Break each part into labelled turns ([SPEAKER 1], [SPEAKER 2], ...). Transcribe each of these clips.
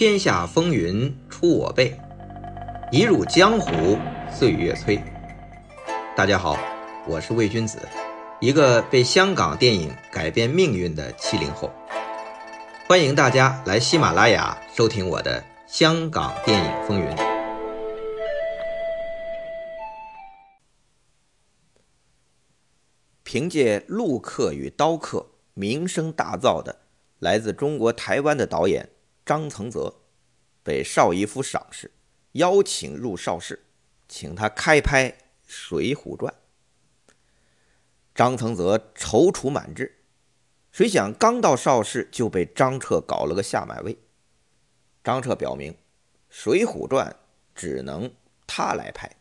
[SPEAKER 1] 天下风云出我辈，一入江湖岁月催。大家好，我是魏君子，一个被香港电影改变命运的七零后。欢迎大家来喜马拉雅收听我的《香港电影风云》。凭借《陆客与刀客》名声大噪的来自中国台湾的导演。张曾泽被邵逸夫赏识，邀请入邵氏，请他开拍《水浒传》。张曾泽踌躇满志，谁想刚到邵氏就被张彻搞了个下马威。张彻表明，《水浒传》只能他来拍，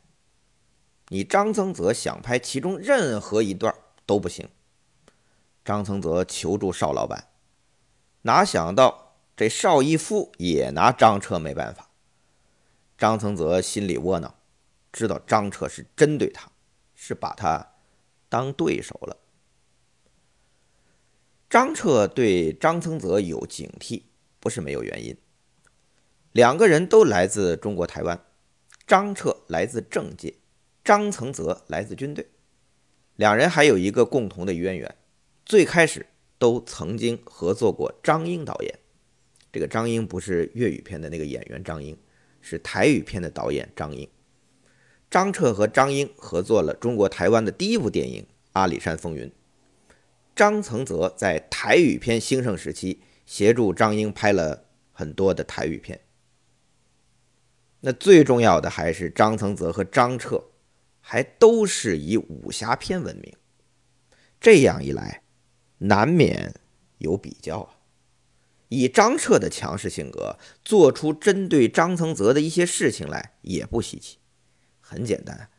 [SPEAKER 1] 你张曾泽想拍其中任何一段都不行。张曾泽求助邵老板，哪想到。这邵逸夫也拿张彻没办法，张曾泽心里窝囊，知道张彻是针对他，是把他当对手了。张彻对张曾泽有警惕，不是没有原因。两个人都来自中国台湾，张彻来自政界，张曾泽来自军队，两人还有一个共同的渊源，最开始都曾经合作过张英导演。这个张英不是粤语片的那个演员张英，是台语片的导演张英。张彻和张英合作了中国台湾的第一部电影《阿里山风云》。张曾泽在台语片兴盛时期协助张英拍了很多的台语片。那最重要的还是张曾泽和张彻还都是以武侠片闻名，这样一来，难免有比较啊。以张彻的强势性格，做出针对张曾泽的一些事情来也不稀奇。很简单，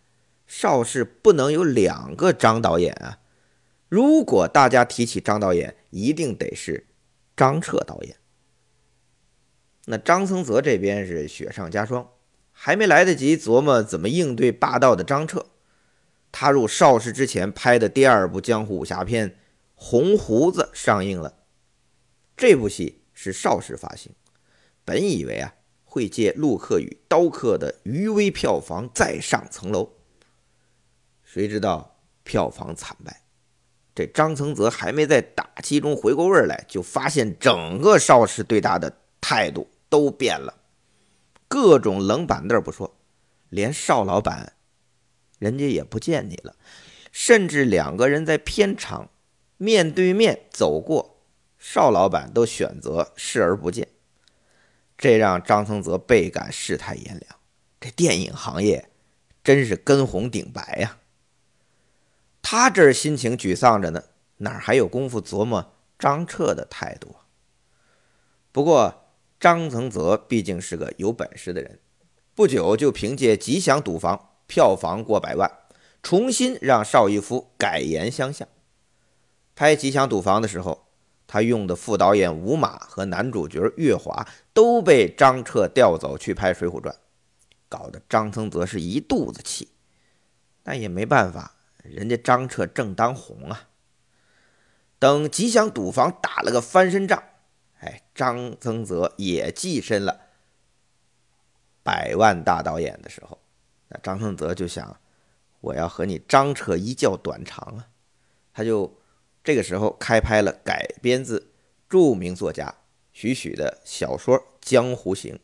[SPEAKER 1] 邵氏不能有两个张导演啊！如果大家提起张导演，一定得是张彻导演。那张曾泽这边是雪上加霜，还没来得及琢磨怎么应对霸道的张彻，踏入邵氏之前拍的第二部江湖武侠片《红胡子》上映了，这部戏。是邵氏发行，本以为啊会借《陆客与刀客》的余威票房再上层楼，谁知道票房惨败。这张曾泽还没在打击中回过味来，就发现整个邵氏对他的态度都变了，各种冷板凳不说，连邵老板人家也不见你了，甚至两个人在片场面对面走过。邵老板都选择视而不见，这让张曾泽倍感世态炎凉。这电影行业真是根红顶白呀！他这儿心情沮丧着呢，哪还有功夫琢磨张彻的态度啊？不过张曾泽毕竟是个有本事的人，不久就凭借《吉祥赌房》票房过百万，重新让邵逸夫改言相向。拍《吉祥赌房》的时候。他用的副导演吴马和男主角岳华都被张彻调走去拍《水浒传》，搞得张曾泽是一肚子气。但也没办法，人家张彻正当红啊。等吉祥赌房打了个翻身仗，哎，张曾泽也跻身了百万大导演的时候，那张曾泽就想，我要和你张彻一较短长啊，他就。这个时候开拍了改编自著名作家徐许的小说《江湖行》，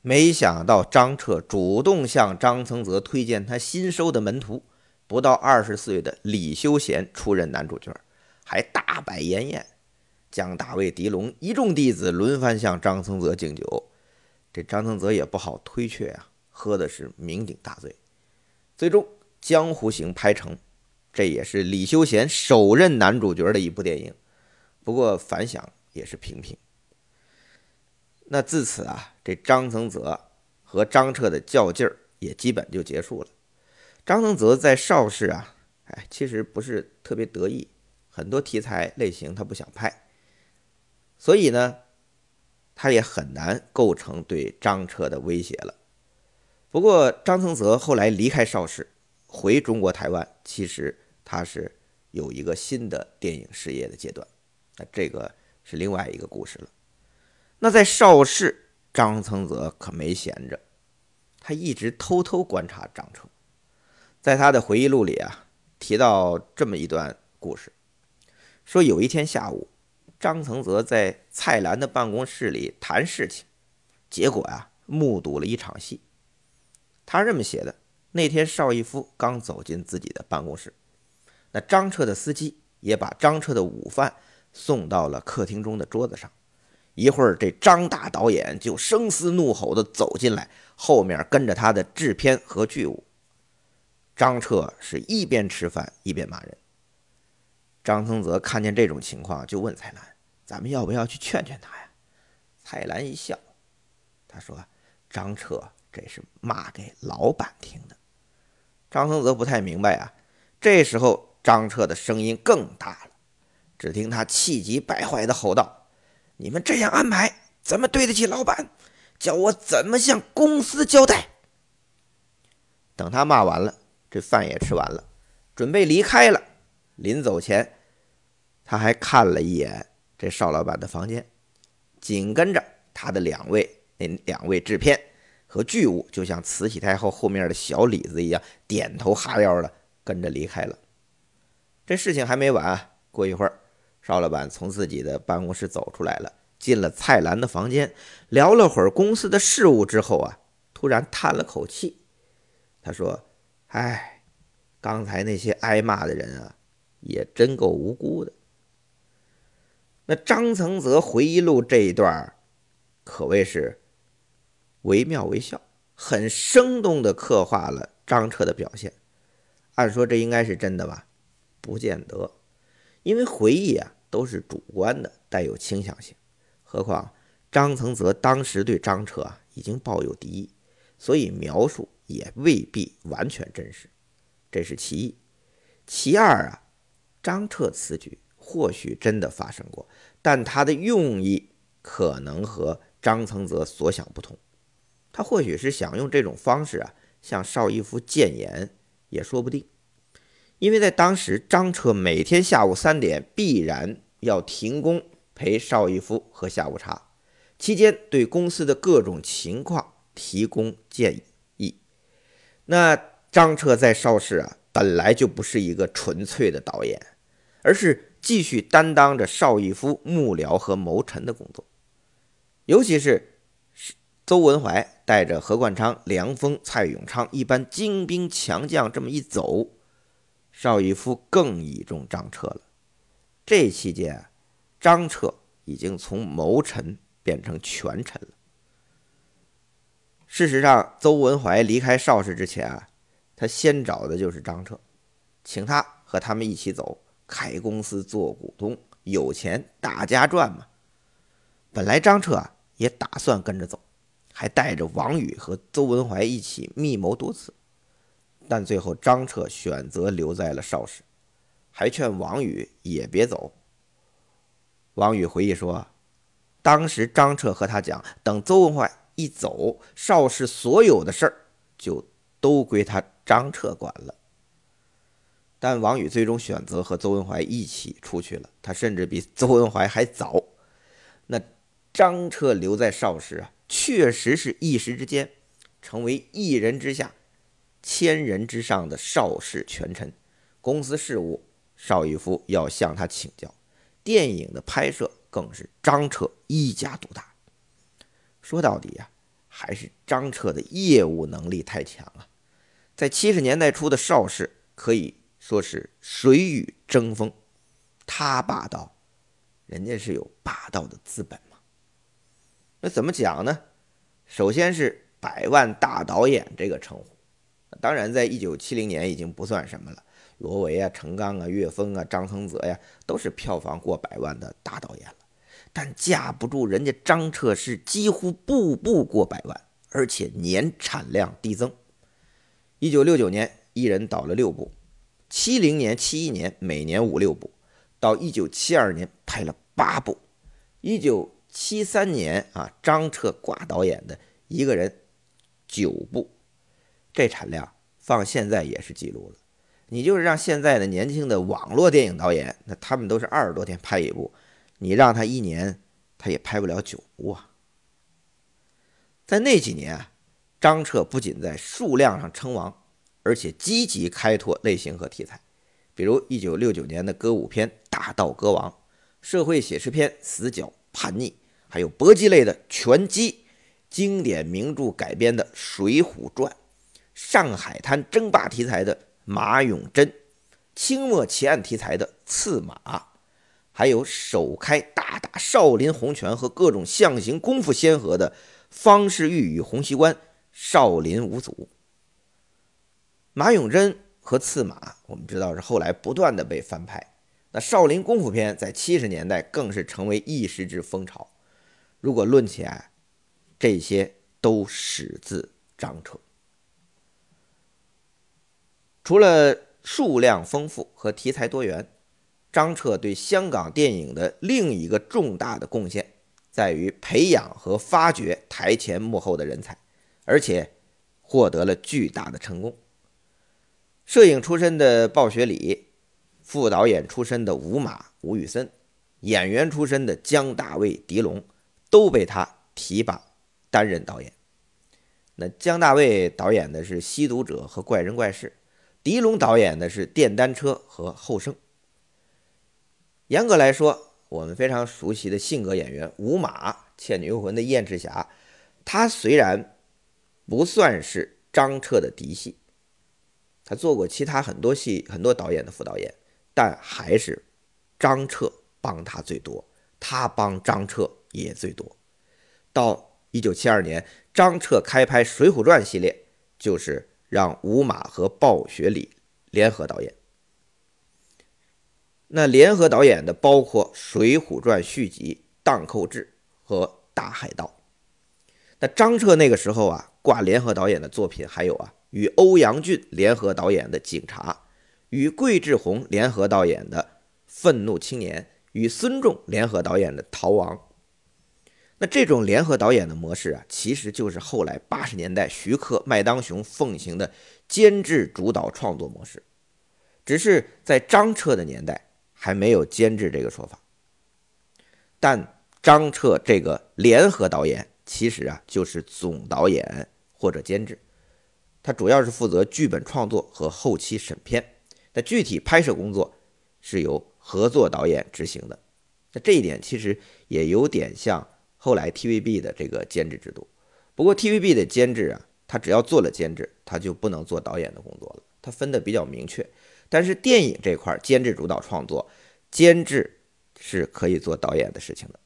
[SPEAKER 1] 没想到张彻主动向张曾泽推荐他新收的门徒，不到二十岁的李修贤出任男主角，还大摆筵宴，江大卫、狄龙一众弟子轮番向张曾泽敬酒，这张曾泽也不好推却啊，喝的是酩酊大醉，最终《江湖行》拍成。这也是李修贤首任男主角的一部电影，不过反响也是平平。那自此啊，这张曾泽和张彻的较劲儿也基本就结束了。张曾泽在邵氏啊，哎，其实不是特别得意，很多题材类型他不想拍，所以呢，他也很难构成对张彻的威胁了。不过张曾泽后来离开邵氏，回中国台湾，其实。他是有一个新的电影事业的阶段，那这个是另外一个故事了。那在邵氏，张曾泽可没闲着，他一直偷偷观察张彻。在他的回忆录里啊，提到这么一段故事，说有一天下午，张曾泽在蔡澜的办公室里谈事情，结果啊，目睹了一场戏。他这么写的：那天邵逸夫刚走进自己的办公室，那张彻的司机也把张彻的午饭送到了客厅中的桌子上。一会儿，这张大导演就声嘶怒吼地走进来，后面跟着他的制片和剧务。张彻是一边吃饭一边骂人。张曾泽看见这种情况，就问蔡澜：“咱们要不要去劝劝他呀？”蔡澜一笑，他说：“张彻这是骂给老板听的。”张曾泽不太明白啊。这时候，张彻的声音更大了，只听他气急败坏地吼道。你们这样安排，怎么对得起老板？叫我怎么向公司交代？等他骂完了，这饭也吃完了，准备离开了。临走前，他还看了一眼这邵老板的房间，紧跟着他的两位那两位制片和巨物，就像慈禧太后后面的小李子一样，点头哈腰的跟着离开了。这事情还没完，过一会儿。邵老板从自己的办公室走出来了，进了蔡澜的房间，聊了会儿公司的事务之后啊，突然叹了口气。他说：“哎，刚才那些挨骂的人啊，也真够无辜的。”那张曾泽回忆录这一段可谓是惟妙惟肖，很生动地刻画了张彻的表现。按说这应该是真的吧？不见得。因为回忆啊都是主观的，带有倾向性。何况张曾泽当时对张彻啊已经抱有敌意，所以描述也未必完全真实。这是其一。其二啊，张彻此举或许真的发生过，但他的用意可能和张曾泽所想不同。他或许是想用这种方式啊向邵逸夫谏言，也说不定。因为在当时，张彻每天下午三点必然要停工陪邵逸夫喝下午茶，期间对公司的各种情况提供建议。那张彻在邵氏啊，本来就不是一个纯粹的导演，而是继续担当着邵逸夫幕僚和谋臣的工作。尤其是邹文怀带着何冠昌、梁峰、蔡永昌一般精兵强将这么一走。邵逸夫更倚重张彻了。这期间，张彻已经从谋臣变成权臣了。事实上，邹文怀离开邵氏之前啊，他先找的就是张彻，请他和他们一起走，开公司做股东，有钱大家赚嘛。本来张彻啊也打算跟着走，还带着王宇和邹文怀一起密谋多次。但最后，张彻选择留在了邵氏，还劝王宇也别走。王宇回忆说：“当时张彻和他讲，等邹文怀一走，邵氏所有的事儿就都归他张彻管了。”但王宇最终选择和邹文怀一起出去了，他甚至比邹文怀还早。那张彻留在邵氏啊，确实是一时之间成为一人之下。千人之上的邵氏权臣，公司事务邵逸夫要向他请教，电影的拍摄更是张彻一家独大。说到底呀，还是张彻的业务能力太强啊！在七十年代初的邵氏可以说是水与争锋，他霸道，人家是有霸道的资本。那怎么讲呢？首先是百万大导演这个称呼。当然，在一九七零年已经不算什么了。罗维啊、陈刚啊、岳峰啊、张恒泽呀，都是票房过百万的大导演了。但架不住人家张彻是几乎步步过百万，而且年产量递增。一九六九年，一人导了六部；七零年、七一年每年五六部；到一九七二年拍了八部；一九七三年啊，张彻挂导演的一个人九部。这产量放现在也是记录了。你就是让现在的年轻的网络电影导演，那他们都是二十多天拍一部，你让他一年他也拍不了九部啊。在那几年，张彻不仅在数量上称王，而且积极开拓类型和题材，比如1969年的歌舞片《大道歌王》，社会写实片《死角叛逆》，还有搏击类的《拳击》，经典名著改编的《水浒传》，上海滩争霸题材的《马永贞》，清末奇案题材的《刺马》。还有首开大打少林洪拳和各种象形功夫先河的方世玉与洪熙官少林五祖，马永贞和刺马，我们知道是后来不断的被翻拍。那少林功夫片在七十年代更是成为一时之风潮。如果论起来，这些都始自张彻。除了数量丰富和题材多元。张彻对香港电影的另一个重大的贡献，在于培养和发掘台前幕后的人才，而且获得了巨大的成功。摄影出身的鲍学礼，副导演出身的吴马吴宇森，演员出身的姜大卫狄龙，都被他提拔担任导演。那姜大卫导演的是《吸毒者》和《怪人怪事》，狄龙导演的是《电单车》和《后生》。严格来说，我们非常熟悉的性格演员吴马，《倩女幽魂》的燕赤霞，他虽然不算是张彻的嫡系，他做过其他很多戏、很多导演的副导演，但还是张彻帮他最多，他帮张彻也最多。到一九七二年，张彻开拍《水浒传》系列，就是让吴马和鲍学礼联合导演。那联合导演的包括《水浒传》续集《荡寇志》和《大海盗》。那张彻那个时候啊，挂联合导演的作品还有啊，与欧阳俊联合导演的《警察》，与桂志红联合导演的《愤怒青年》，与孙仲联合导演的《逃亡》。那这种联合导演的模式啊，其实就是后来八十年代徐克、麦当雄奉行的监制主导创作模式，只是在张彻的年代。还没有监制这个说法，但张彻这个联合导演其实啊就是总导演或者监制，他主要是负责剧本创作和后期审片，那具体拍摄工作是由合作导演执行的。那这一点其实也有点像后来 TVB 的这个监制制度，不过 TVB 的监制啊，他只要做了监制，他就不能做导演的工作了，他分的比较明确。但是电影这块监制主导创作，监制是可以做导演的事情的。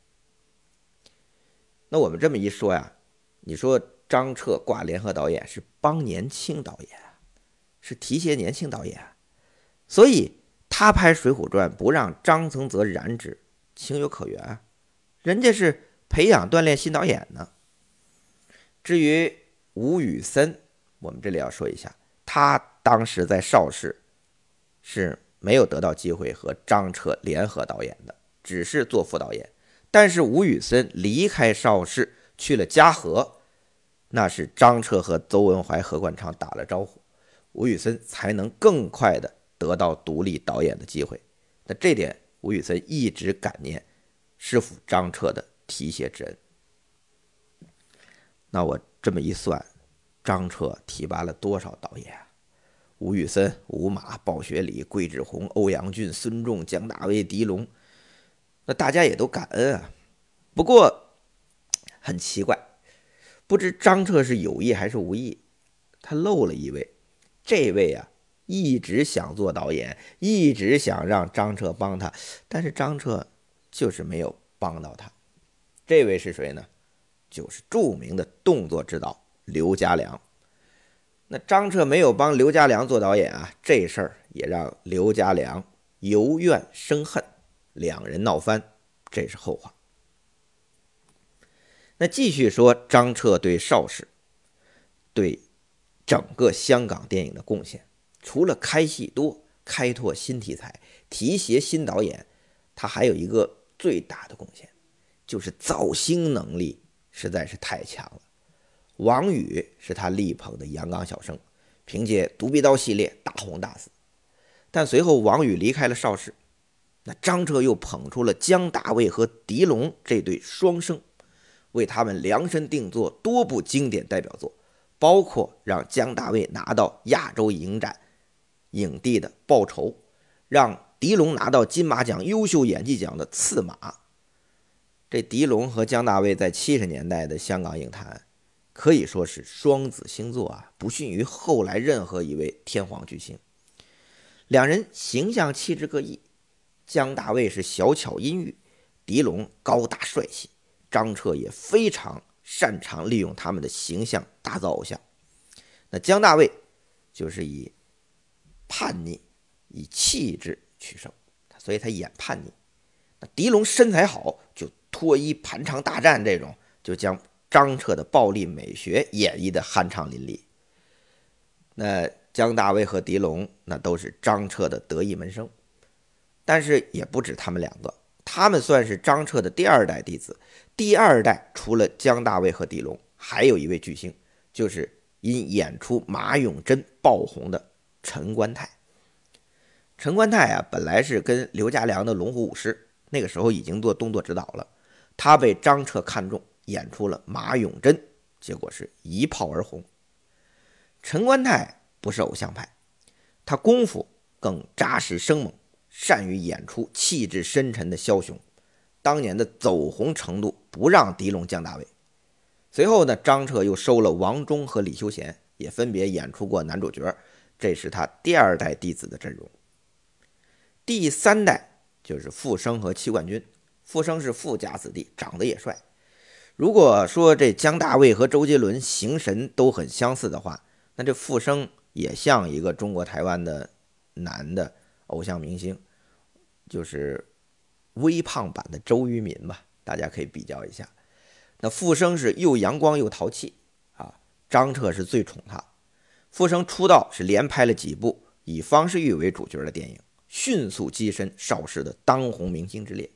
[SPEAKER 1] 那我们这么一说呀，你说张彻挂联合导演是帮年轻导演，是提携年轻导演，所以他拍《水浒传》不让张曾泽染指，情有可原，人家是培养锻炼新导演呢。至于吴宇森，我们这里要说一下，他当时在邵氏。是没有得到机会和张彻联合导演的，只是做副导演。但是吴宇森离开邵氏去了嘉禾，那是张彻和邹文怀、何冠昌打了招呼，吴宇森才能更快的得到独立导演的机会。那这点吴宇森一直感念师傅张彻的提携之恩。那我这么一算，张彻提拔了多少导演？吴宇森、吴马、鲍学礼、桂志红、欧阳俊、孙仲、姜大卫、狄龙，那大家也都感恩啊。不过很奇怪，不知张彻是有意还是无意，他漏了一位。这位啊，一直想做导演，一直想让张彻帮他，但是张彻就是没有帮到他。这位是谁呢？就是著名的动作指导刘家良。那张彻没有帮刘家良做导演啊，这事儿也让刘家良由怨生恨，两人闹翻，这是后话。那继续说张彻对邵氏、对整个香港电影的贡献，除了开戏多、开拓新题材、提携新导演，他还有一个最大的贡献，就是造星能力实在是太强了。王宇是他力捧的阳刚小生，凭借《独臂刀》系列大红大紫。但随后王宇离开了邵氏，那张彻又捧出了姜大卫和狄龙这对双生。为他们量身定做多部经典代表作，包括让姜大卫拿到亚洲影展影帝的《报仇》，让狄龙拿到金马奖优秀演技奖的《刺马》。这狄龙和姜大卫在七十年代的香港影坛可以说是双子星座啊，不逊于后来任何一位天皇巨星。两人形象气质各异，姜大卫是小巧阴郁，狄龙高大帅气。张彻也非常擅长利用他们的形象打造偶像。那姜大卫就是以叛逆、以气质取胜，所以他演叛逆。那狄龙身材好，就脱衣盘唱大战这种，就将张彻的暴力美学演绎的酣畅淋漓。那江大卫和狄龙那都是张彻的得意门生，但是也不止他们两个，他们算是张彻的第二代弟子。第二代除了江大卫和狄龙，还有一位巨星，就是因演出马永贞爆红的陈观泰。陈观泰啊，本来是跟刘家良的龙虎武师，那个时候已经做动作指导了。他被张彻看中，演出了马永贞，结果是一炮而红。陈观泰不是偶像派，他功夫更扎实生猛，善于演出气质深沉的枭雄。当年的走红程度不让狄龙、降大卫。随后呢，张彻又收了王忠和李修贤，也分别演出过男主角。这是他第二代弟子的阵容。第三代就是傅生和戚冠军。傅生是富家子弟，长得也帅。如果说这姜大卫和周杰伦形神都很相似的话，那这傅生也像一个中国台湾的男的偶像明星，就是。微胖版的周渝民吧，大家可以比较一下。那傅生是又阳光又淘气啊，张彻是最宠他。傅生出道是连拍了几部以方世玉为主角的电影，迅速跻身邵氏的当红明星之列。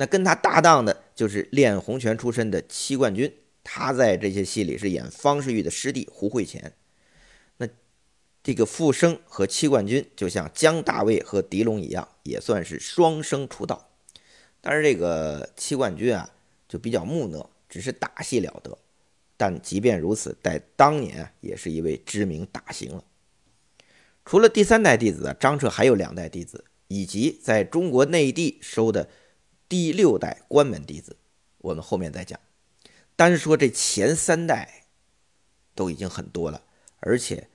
[SPEAKER 1] 那跟他搭档的就是练洪拳出身的戚冠军，他在这些戏里是演方世玉的师弟胡慧乾。那这个傅生和戚冠军就像姜大卫和狄龙一样，也算是双生出道。但是这个戚冠军啊，就比较木讷，只是打戏了得。但即便如此，在当年啊，也是一位知名大星了。除了第三代弟子，张彻还有两代弟子，以及在中国内地收的第六代关门弟子，我们后面再讲。单说这前三代都已经很多了，而且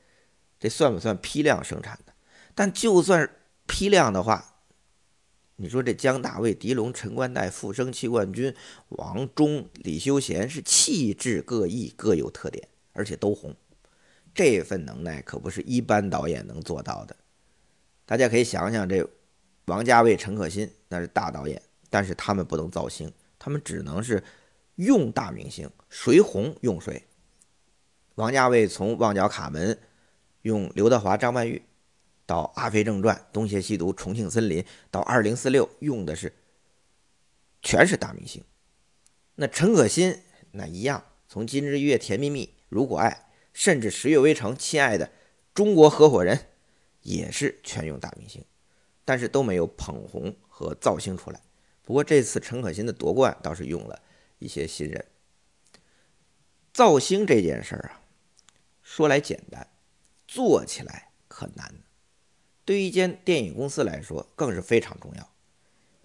[SPEAKER 1] 这算不算批量生产的？但就算批量的话，你说这姜大卫、狄龙、陈冠泰、傅生、戚冠军、王忠、李修贤是气质各异，各有特点，而且都红。这份能耐可不是一般导演能做到的。大家可以想想，这王家卫、陈可辛那是大导演，但是他们不能造星，他们只能是用大明星，谁红用谁。王家卫从《旺角卡门》用刘德华、张曼玉。到《阿飞正传》《东邪西毒》《重庆森林》到《二零四六》，用的是全是大明星。那陈可辛那一样，从《金枝玉叶》《甜蜜蜜》《如果爱》，甚至《十月围城》《亲爱的中国合伙人》，也是全用大明星，但是都没有捧红和造星出来。不过这次陈可辛的夺冠倒是用了一些新人。造星这件事儿啊，说来简单，做起来可难。对于一间电影公司来说，更是非常重要。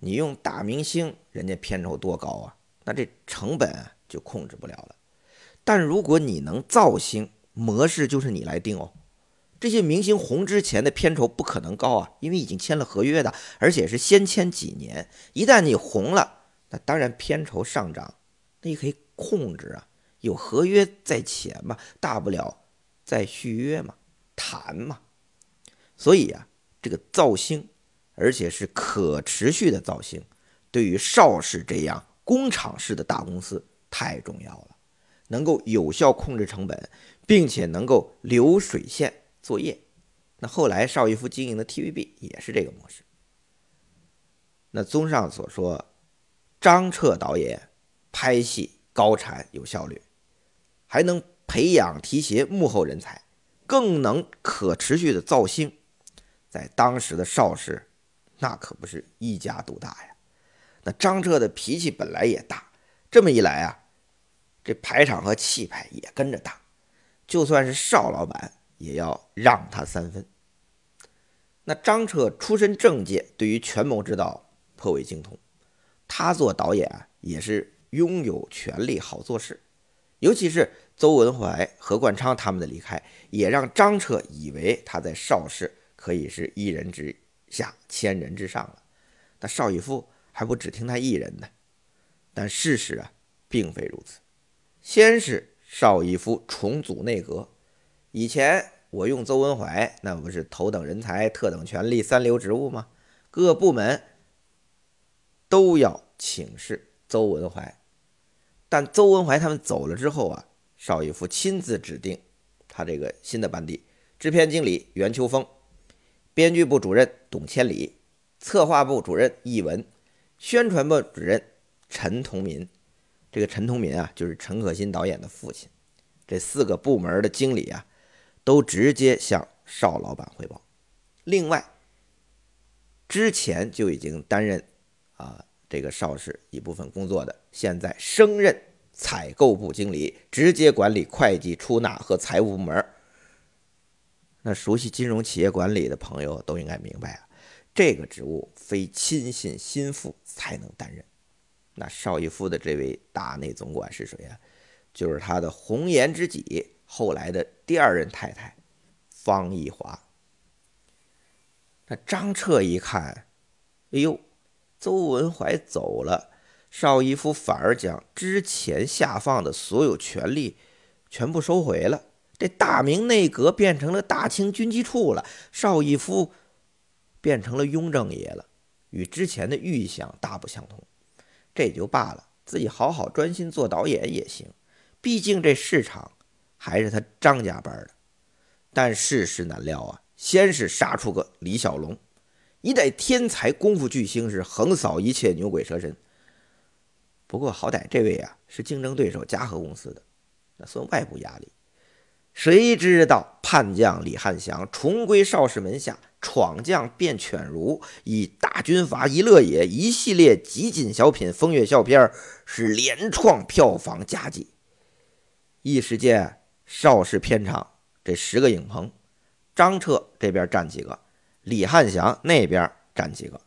[SPEAKER 1] 你用大明星，人家片酬多高啊？那这成本就控制不了了。但如果你能造星，模式就是你来定哦。这些明星红之前的片酬不可能高啊，因为已经签了合约的，而且是先签几年。一旦你红了，那当然片酬上涨，那也可以控制啊。有合约在前嘛，大不了再续约嘛，谈嘛。所以啊。这个造星，而且是可持续的造星，对于邵氏这样工厂式的大公司太重要了。能够有效控制成本，并且能够流水线作业。那后来邵逸夫经营的 TVB 也是这个模式。那综上所说，张彻导演拍戏高产有效率，还能培养提携幕后人才，更能可持续的造星。在当时的邵氏，那可不是一家独大呀。那张彻的脾气本来也大，这么一来啊，这排场和气派也跟着大。就算是邵老板，也要让他三分。那张彻出身政界，对于权谋之道颇为精通。他做导演啊，也是拥有权力，好做事。尤其是邹文怀、何冠昌他们的离开，也让张彻以为他在邵氏可以是一人之下，千人之上了。那邵逸夫还不只听他一人呢？但事实啊，并非如此。先是邵逸夫重组内阁，以前我用邹文怀，那不是头等人才、特等权力、三流职务吗？各部门都要请示邹文怀。但邹文怀他们走了之后啊，邵逸夫亲自指定他这个新的班底：制片经理袁秋风，编剧部主任董千里，策划部主任易文，宣传部主任陈同民。这个陈同民啊，就是陈可辛导演的父亲。这四个部门的经理啊，都直接向邵老板汇报。另外，之前就已经担任啊。这个邵氏一部分工作的，现在升任采购部经理，直接管理会计、出纳和财务部门。那熟悉金融企业管理的朋友都应该明白啊，这个职务非亲信心腹才能担任。那邵逸夫的这位大内总管是谁啊？就是他的红颜知己，后来的第二任太太方逸华。那张彻一看，哎呦！邹文怀走了，邵逸夫反而将之前下放的所有权力全部收回了。这大明内阁变成了大清军机处了，邵逸夫变成了雍正爷了，与之前的预想大不相同。这也就罢了，自己好好专心做导演也行，毕竟这市场还是他张家班的。但世事难料啊，先是杀出个李小龙。一代天才功夫巨星是横扫一切牛鬼蛇神。不过好歹这位啊是竞争对手嘉禾公司的，那算外部压力。谁知道叛将李汉祥重归邵氏门下，闯将变犬儒，以大军阀一乐也一系列极尽小品、风月笑片是连创票房佳绩。一时间，邵氏片场这十个影棚，张彻这边站几个？李汉祥那边站几个，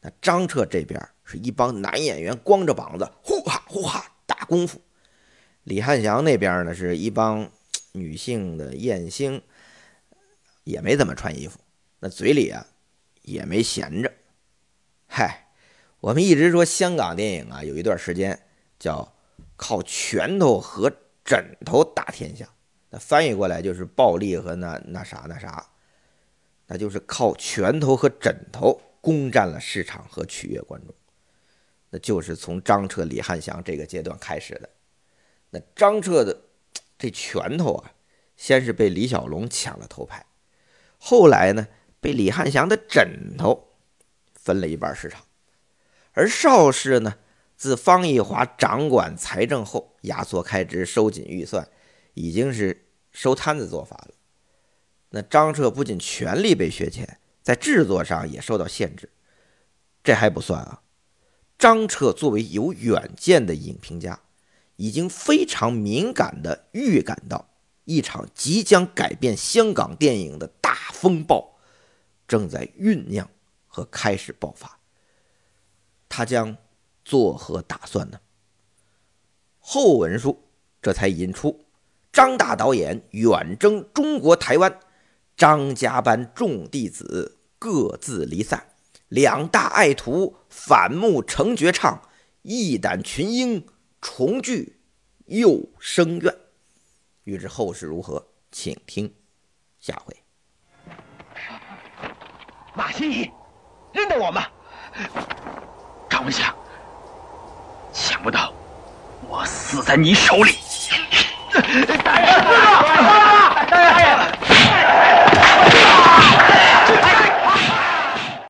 [SPEAKER 1] 那张彻这边是一帮男演员，光着膀子呼哈呼哈打功夫；李汉祥那边呢是一帮女性的艳星，也没怎么穿衣服，那嘴里啊也没闲着。嗨，我们一直说香港电影啊，有一段时间叫靠拳头和枕头打天下，那翻译过来就是暴力和那那啥那啥。那就是靠拳头和枕头攻占了市场和取悦观众，那就是从张彻、李汉祥这个阶段开始的。那张彻的这拳头啊，先是被李小龙抢了头牌，后来呢被李汉祥的枕头分了一半市场，而邵氏呢，自方逸华掌管财政后，压缩开支、收紧预算，已经是收摊子做法了。那张彻不仅权力被削减，在制作上也受到限制。这还不算啊，张彻作为有远见的影评家，已经非常敏感地预感到一场即将改变香港电影的大风暴正在酝酿和开始爆发。他将作何打算呢？后文书这才引出张大导演远征中国台湾。张家班众弟子各自离散，两大爱徒反目成绝唱，一胆群英重聚又生怨。欲知后事如何，请听下回。
[SPEAKER 2] 马新义，认得我吗？张文祥，想不到我死在你手里。大人，大。